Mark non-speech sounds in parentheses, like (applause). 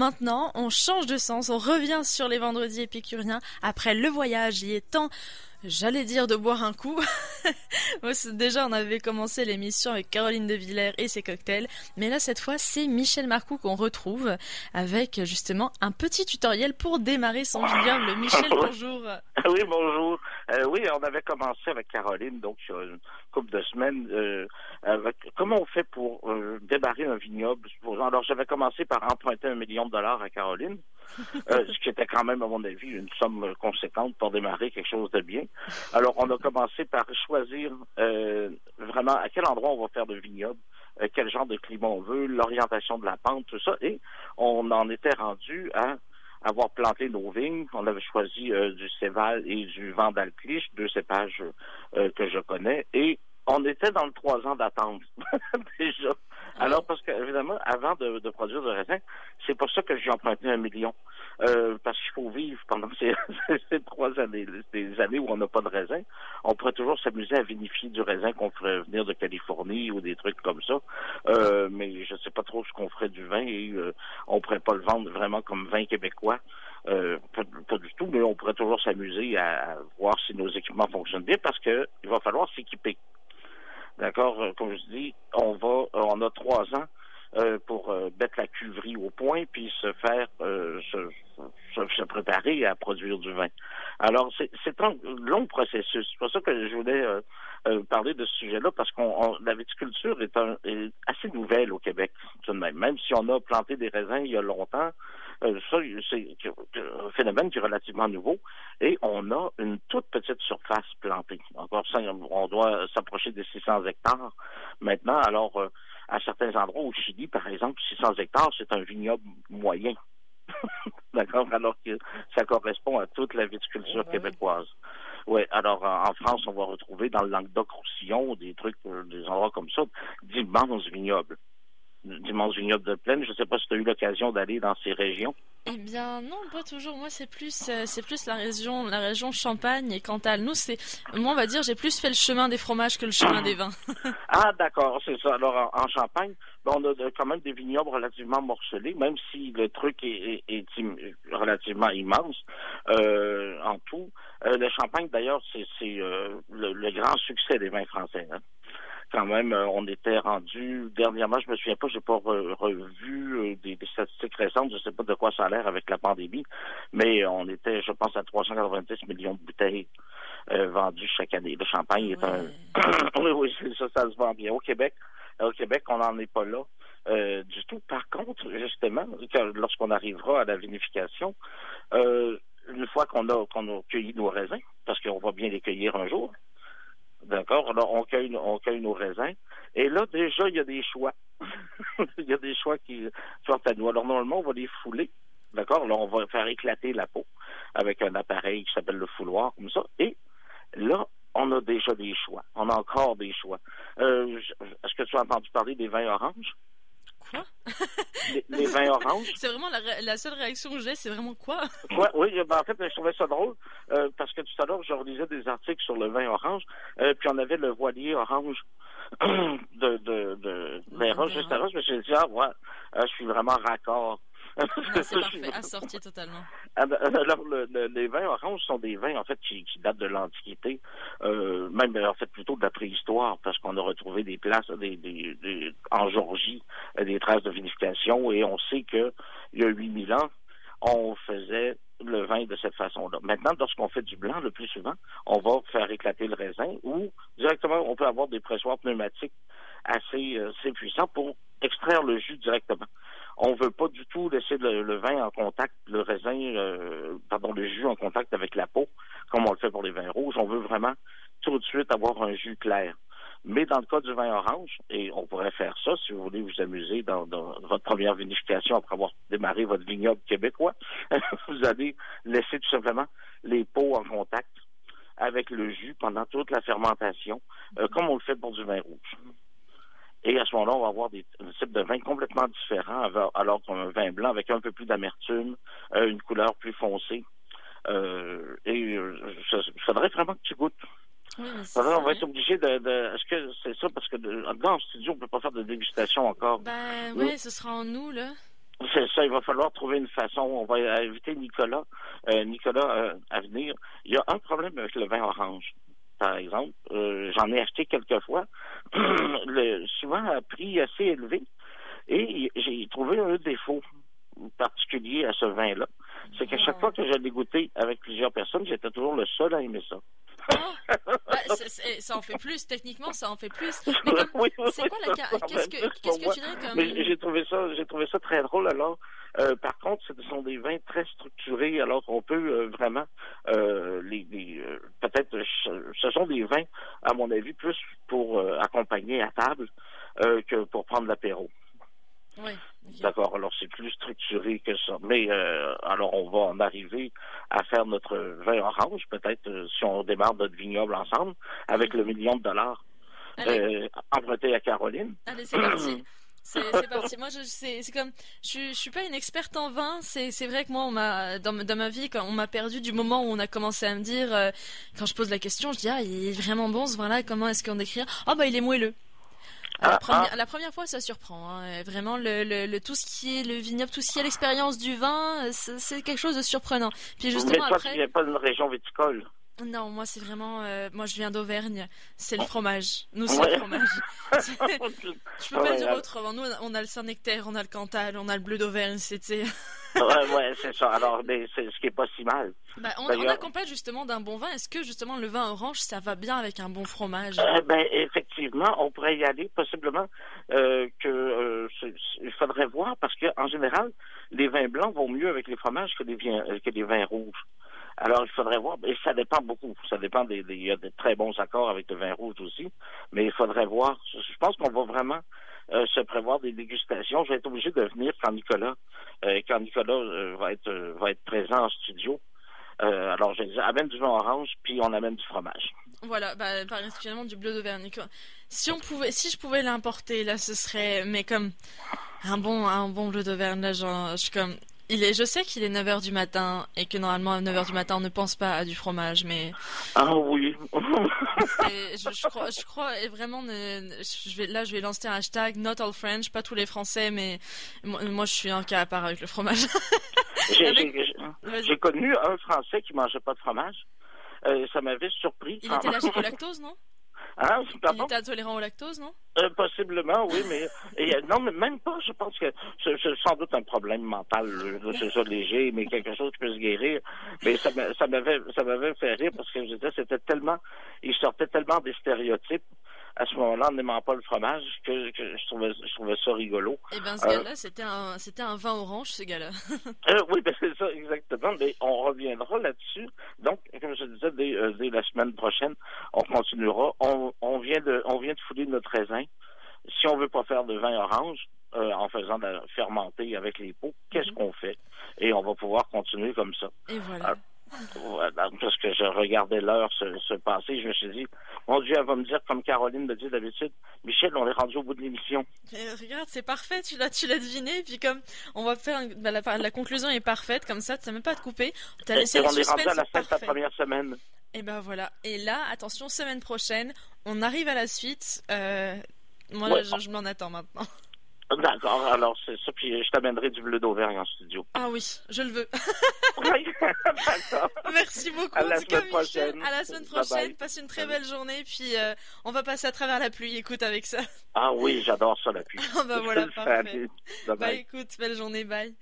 maintenant, on change de sens, on revient sur les vendredis épicuriens. Après le voyage, il est temps J'allais dire de boire un coup. (laughs) Déjà, on avait commencé l'émission avec Caroline de Villers et ses cocktails. Mais là, cette fois, c'est Michel Marcoux qu'on retrouve avec justement un petit tutoriel pour démarrer son vignoble. Michel, (laughs) bonjour. Oui, bonjour. Euh, oui, on avait commencé avec Caroline, donc sur une couple de semaines. Euh, comment on fait pour euh, démarrer un vignoble? Alors, j'avais commencé par emprunter un million de dollars à Caroline. (laughs) Euh, ce qui était quand même, à mon avis, une somme conséquente pour démarrer quelque chose de bien. Alors, on a commencé par choisir euh, vraiment à quel endroit on va faire le vignoble, quel genre de climat on veut, l'orientation de la pente, tout ça, et on en était rendu à avoir planté nos vignes. On avait choisi du Céval et du Vandalcliche, deux cépages que je connais, et on était dans le trois ans d'attente (laughs) déjà. Alors, parce que, évidemment, avant de, produire du raisin, c'est pour ça que j'ai emprunté un million. Euh, parce qu'il faut vivre pendant (laughs) ces, trois années, années où on n'a pas de raisin. On pourrait toujours s'amuser à vinifier du raisin qu'on ferait venir de Californie ou des trucs comme ça. Euh, mais je ne sais pas trop ce qu'on ferait du vin et euh, on pourrait pas le vendre vraiment comme vin québécois. pas, du tout, mais on pourrait toujours s'amuser à, voir si nos équipements fonctionnent bien parce qu'il va falloir s'équiper. D'accord? Euh, comme je dis, on va, euh, on a trois ans euh, pour mettre la cuverie au point puis se faire se, préparer à produire du vin. Alors, c'est un long processus. C'est pour ça que je voulais parler de ce sujet-là, parce qu'on la viticulture est, un, est, assez nouvelle au Québec, tout de même. Même si on a planté des raisins il y a longtemps, euh, ça, c'est un phénomène qui est relativement nouveau. Et on a une toute petite surface plantée. Encore ça, on doit s'approcher des 600 hectares maintenant. Alors, euh, à certains endroits, au Chili, par exemple, 600 hectares, c'est un vignoble moyen. (laughs) D'accord? Alors que ça correspond à toute la viticulture québécoise. Oui, alors en, France, on va retrouver dans le Languedoc-Roussillon des trucs, euh, des endroits comme ça, d'immenses vignobles d'immenses vignobles de plaine. Je ne sais pas si tu as eu l'occasion d'aller dans ces régions. Eh bien non, pas toujours. Moi, c'est plus, euh, c'est plus la région, la région Champagne et Cantal. Nous, c'est, moi, on va dire, j'ai plus fait le chemin des fromages que le chemin des vins. (laughs) ah, d'accord, c'est ça. Alors, en, Champagne, ben, on a quand même des vignobles relativement morcelés, même si le truc est, relativement immense euh, en tout. Euh, le Champagne, d'ailleurs, c'est, le, grand succès des vins français. Hein quand même, euh, on était rendu dernièrement, je me souviens pas, j'ai pas revu euh, des, statistiques récentes, je sais pas de quoi ça a l'air avec la pandémie, mais on était, je pense, à 390 millions de bouteilles euh, vendues chaque année. Le champagne est un, (coughs) oui, oui, ça, ça se vend bien. Au Québec, au Québec, on n'en est pas là. du tout. Par contre, justement, lorsqu'on arrivera à la vinification, une fois qu'on a qu'on a cueilli nos raisins, parce qu'on va bien les cueillir un jour, D'accord? On cueille, on cueille nos raisins. Et là, déjà, il y a des choix. (laughs) il y a des choix qui sortent à nous. Alors, normalement, on va les fouler. D'accord? Là, on va faire éclater la peau avec un appareil qui s'appelle le fouloir, comme ça. Et là, on a déjà des choix. On a encore des choix. Euh, est-ce que tu as entendu parler des vins oranges? Quoi? les, vins oranges. C'est vraiment la, seule réaction que j'ai, c'est vraiment quoi? oui, ben, en fait, je trouvais ça drôle euh, parce que tout à l'heure, je relisais des articles sur le vin orange, euh, puis on avait le voilier orange (clears throat) de, de, de, juste avant. Je me suis dit, ah, ouais, euh, je suis vraiment raccord (laughs) ah, c'est parfait, assorti totalement. Ah, ben, alors, les vins oranges sont des vins, en fait, qui, datent de l'Antiquité, euh, même, en fait, plutôt de la préhistoire, parce qu'on a retrouvé des places des, des, en Georgie, euh, des traces de vinification, et on sait que il y a 8000 ans, on faisait le vin de cette façon-là. Maintenant, lorsqu'on fait du blanc, le plus souvent, on va faire éclater le raisin ou directement, on peut avoir des pressoirs pneumatiques assez, euh, assez puissants pour extraire le jus directement. Laisser le, vin en contact, le raisin, euh, le jus en contact avec la peau, comme on le fait pour les vins rouges. On veut vraiment tout de suite avoir un jus clair. Mais dans le cas du vin orange, et on pourrait faire ça si vous voulez vous amuser dans, votre première vinification après avoir démarré votre vignoble québécois, (laughs) vous allez laisser tout simplement les peaux en contact avec le jus pendant toute la fermentation, euh, comme on le fait pour du vin rouge. Et à ce moment-là, on va avoir des types de vins complètement différents, alors qu'un vin blanc avec un peu plus d'amertume, euh, une couleur plus foncée. Euh, et euh, je faudrait vraiment que tu goûtes. Oui, on va être obligé de, Est-ce que c'est ça? Parce que dans le studio on peut pas faire de dégustation encore. Ben oui, ce sera en nous là. C'est ça, il va falloir trouver une façon. On va inviter Nicolas, euh, Nicolas euh, à venir. Il y a un problème avec le vin orange, par exemple. Euh, j'en ai acheté quelques fois, (coughs) le, souvent à prix assez élevé, et j'ai trouvé un défaut particulier à ce vin-là. C'est qu'à chaque ah. fois que je l'ai goûté avec plusieurs personnes, j'étais toujours le seul à aimer ça. Ça en fait plus, techniquement, ça en fait plus. (laughs) Mais c'est quoi la Qu'est-ce que, qu'est-ce que tu dirais comme. J'ai trouvé ça, j'ai trouvé ça très drôle alors. Euh, par contre, ce sont des vins très structurés, alors qu'on peut euh, vraiment euh, les, peut-être ce sont des vins, à mon avis, plus pour accompagner à table que pour prendre l'apéro. Oui. D'accord, alors c'est plus structuré que ça. Mais euh, alors on va en arriver à faire notre vin orange, peut-être euh, si on démarre notre vignoble ensemble, avec le million de dollars euh, emprunté à Caroline. Allez, c'est parti. (clears throat) C'est parti. Moi, je, c'est comme, je, je suis pas une experte en vin. C'est, c'est vrai que moi, on m'a, dans, dans ma vie, quand on m'a perdu du moment où on a commencé à me dire, euh, quand je pose la question, je dis, ah, il est vraiment bon ce vin-là. Comment est-ce qu'on décrit? Ah, oh, bah, il est moelleux. Ah, ah. la, première, fois, ça surprend. Hein. Vraiment, le, tout ce qui est le vignoble, tout ce qui est l'expérience du vin, c'est quelque chose de surprenant. Puis justement, Mais toi, tu viens pas d'une région viticole. Non, moi c'est vraiment, euh, moi je viens d'Auvergne, c'est le fromage. Nous c'est le fromage. (laughs) (laughs) je peux pas dire autrement. Nous on a le Saint-Nectaire, on a le Cantal, on a le bleu d'Auvergne, c'était. (laughs) ouais, ouais, c'est ça. Alors, mais c'est ce qui est pas si mal. Bah, on, on, accompagne justement d'un bon vin. Est-ce que justement le vin orange, ça va bien avec un bon fromage? Euh, Ben effectivement, on pourrait y aller possiblement. Euh, que euh, il faudrait voir parce que en général, les vins blancs vont mieux avec les fromages que les vins que les vins rouges. Alors, il faudrait voir, et ça dépend beaucoup. Ça dépend des, il y a de très bons accords avec le vin rouge aussi, mais il faudrait voir. Je pense qu'on va vraiment euh, se prévoir des dégustations. Je vais être obligé de venir quand Nicolas, euh, quand Nicolas euh, va être va être présent en studio. alors, je disais, amène du vin orange, puis on amène du fromage. Voilà, bah, particulièrement du bleu d'Auvergne. Si on pouvait, si je pouvais l'importer, là, ce serait, mais comme un bon, un bon bleu d'Auvergne, là, genre, je suis comme, il est, je sais qu'il est 9h du matin et que normalement à 9h du matin on ne pense pas à du fromage, mais. Ah oui. (laughs) je, je, crois, je crois et vraiment, je vais, là je vais lancer un hashtag Not All French, pas tous les Français, mais moi, je suis un cas à part avec le fromage. (laughs) J'ai connu un Français qui mangeait pas de fromage. Euh, ça m'avait surpris. Il était au (laughs) lactose, non? Hein, Il était intolérant au lactose, non? Euh, Possiblement, oui, mais euh, non, mais même pas. Je pense que c'est sans doute un problème mental, c'est ça léger, mais quelque chose qui peut se guérir. Mais ça m'avait ça m'avait fait rire parce que je disais c'était tellement, il sortait tellement des stéréotypes à ce moment-là, en n'aimant pas le fromage, que, je, trouvais, je trouvais ça rigolo. Eh bien, ce euh, gars-là, c'était un, c'était un vin orange, ce gars-là. (laughs) euh, oui, ben c'est ça, exactement. Mais on reviendra là-dessus. Donc, comme je disais, dès, euh, dès, la semaine prochaine, on continuera. On, on, vient de, on vient de fouler notre raisin. Si on veut pas faire de vin orange, euh, en faisant de fermenter avec les pots, qu'est-ce mhm. qu'on fait? Et on va pouvoir continuer comme ça. Et voilà. Parce que je regardais l'heure se, passer, je me suis dit, mon Dieu, elle va me dire, comme Caroline me dit d'habitude, Michel, on est rendu au bout de l'émission. Regarde, c'est parfait, tu l'as, tu l'as deviné, puis comme on va faire, bah, la, conclusion est parfaite, comme ça, tu n'as même pas à te couper. As laissé et on est rendu à la fin de la première semaine. Et ben voilà. Et là, attention, semaine prochaine, on arrive à la suite. Euh, moi, je m'en attends maintenant. D'accord, alors c'est ça, puis je t'amènerai du bleu d'Auvergne en studio. Ah oui, je le veux. (laughs) oui, (laughs) d'accord. Merci beaucoup. À la semaine prochaine. À la semaine prochaine. Passe une très belle journée, puis euh, on va passer à travers la pluie. Écoute avec ça. Ah oui, j'adore ça la pluie. (laughs) ah bah voilà, parfait. Bah écoute, belle journée, bye.